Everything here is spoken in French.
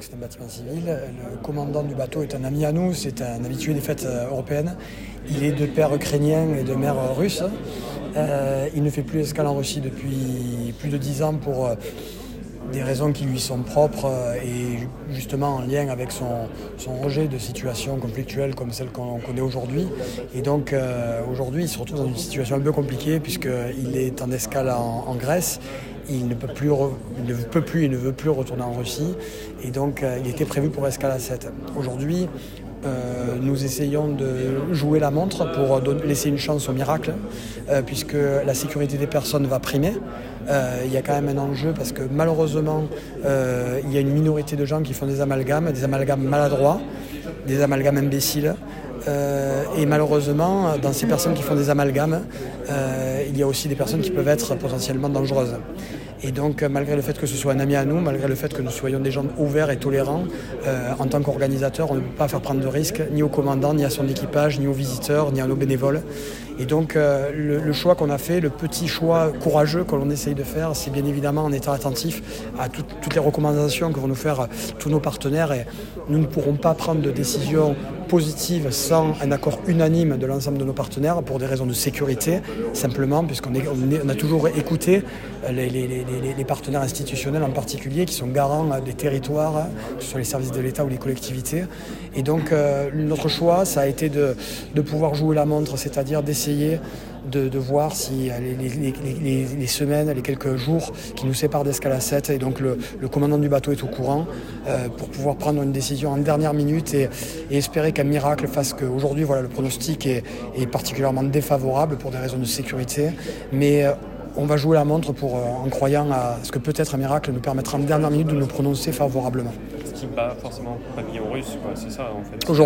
c'est un bâtiment civil. Le commandant du bateau est un ami à nous, c'est un habitué des fêtes euh, européennes. Il est de père ukrainien et de mère russe. Euh, il ne fait plus escale en Russie depuis plus de dix ans pour euh, des raisons qui lui sont propres euh, et justement en lien avec son, rejet de situations conflictuelles comme celle qu'on connaît aujourd'hui. Et donc euh, aujourd'hui, il se retrouve dans une situation un peu compliquée puisqu'il est en escale en Grèce. Il ne, peut plus il ne il ne veut plus retourner en Russie. Et donc, euh, il était prévu pour escale à 7. Aujourd'hui, euh, nous essayons de jouer la montre pour donner, laisser une chance au miracle, euh, puisque la sécurité des personnes va primer. Euh, il y a quand même un enjeu parce que malheureusement, euh, il y a une minorité de gens qui font des amalgames, des amalgames maladroits, des amalgames imbéciles. Euh, et malheureusement, dans ces personnes qui font des amalgames, euh, il y a aussi des personnes qui peuvent être potentiellement dangereuses. Et donc, malgré le fait que ce soit un ami à nous, malgré le fait que nous soyons des gens ouverts et tolérants, euh, en tant qu'organisateur, on ne peut pas faire prendre de risques ni au commandant, ni à son équipage, ni aux visiteurs, ni à nos bénévoles. Et donc, euh, le, choix qu'on a fait, le petit choix courageux que l'on essaye de faire, c'est bien évidemment en étant attentif à tout, toutes les recommandations que vont nous faire tous nos partenaires. Et nous ne pourrons pas prendre de décision positive sans un accord unanime de l'ensemble de nos partenaires pour des raisons de sécurité, simplement, puisqu'on a toujours écouté les, les, partenaires institutionnels en particulier qui sont garants des territoires, que ce soit les services de l'État ou les collectivités. Et donc, euh, notre choix, ça a été de, de pouvoir jouer la montre, c'est-à-dire d'essayer de, de, voir si les, les, les, les, semaines, les quelques jours qui nous séparent d'Escala 7, et donc le, le, commandant du bateau est au courant, euh, pour pouvoir prendre une décision en dernière minute et, et espérer qu'un miracle fasse qu'aujourd'hui, voilà, le pronostic est, est, particulièrement défavorable pour des raisons de sécurité. Mais euh, on va jouer la montre pour, euh, en croyant à ce que peut-être un miracle nous permettra en dernière minute de nous prononcer favorablement. Ce qui bat forcément pavillon russe, c'est ça en fait.